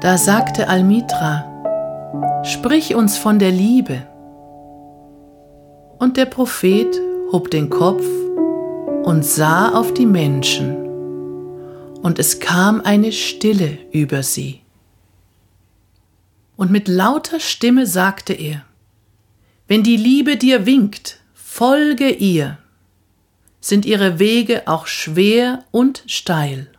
Da sagte Almitra, Sprich uns von der Liebe. Und der Prophet hob den Kopf und sah auf die Menschen, und es kam eine Stille über sie. Und mit lauter Stimme sagte er, Wenn die Liebe dir winkt, folge ihr, sind ihre Wege auch schwer und steil.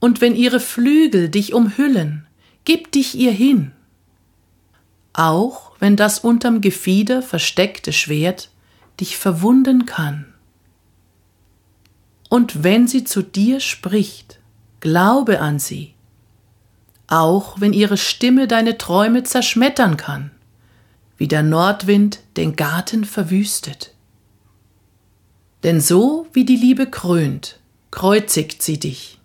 Und wenn ihre Flügel dich umhüllen, gib dich ihr hin. Auch wenn das unterm Gefieder versteckte Schwert dich verwunden kann. Und wenn sie zu dir spricht, glaube an sie, auch wenn ihre Stimme deine Träume zerschmettern kann, wie der Nordwind den Garten verwüstet. Denn so wie die Liebe krönt, kreuzigt sie dich.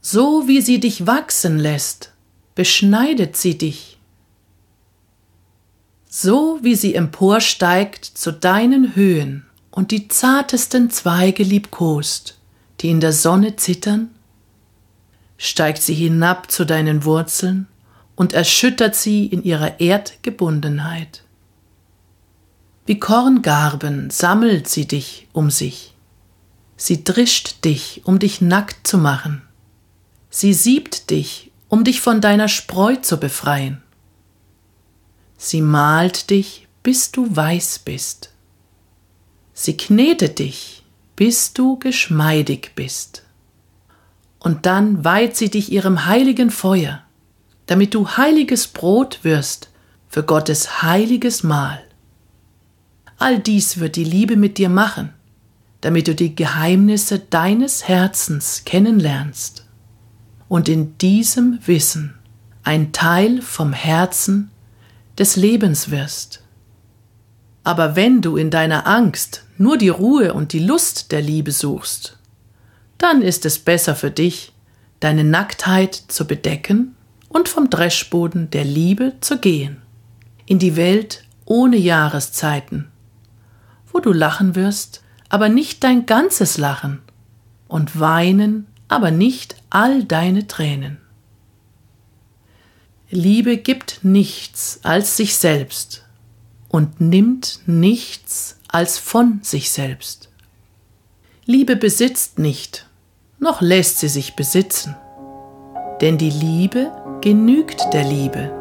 So wie sie dich wachsen lässt, beschneidet sie dich. So wie sie emporsteigt zu deinen Höhen und die zartesten Zweige liebkost, die in der Sonne zittern, steigt sie hinab zu deinen Wurzeln und erschüttert sie in ihrer Erdgebundenheit. Wie Korngarben sammelt sie dich um sich. Sie drischt dich, um dich nackt zu machen. Sie siebt dich um dich von deiner Spreu zu befreien. Sie malt dich, bis du weiß bist. Sie knetet dich, bis du geschmeidig bist. Und dann weiht sie dich ihrem heiligen Feuer, damit du heiliges Brot wirst für Gottes heiliges Mahl. All dies wird die Liebe mit dir machen, damit du die Geheimnisse deines Herzens kennenlernst und in diesem Wissen ein Teil vom Herzen des Lebens wirst. Aber wenn du in deiner Angst nur die Ruhe und die Lust der Liebe suchst, dann ist es besser für dich, deine Nacktheit zu bedecken und vom Dreschboden der Liebe zu gehen, in die Welt ohne Jahreszeiten, wo du lachen wirst, aber nicht dein ganzes Lachen, und weinen aber nicht all deine Tränen. Liebe gibt nichts als sich selbst und nimmt nichts als von sich selbst. Liebe besitzt nicht, noch lässt sie sich besitzen, denn die Liebe genügt der Liebe.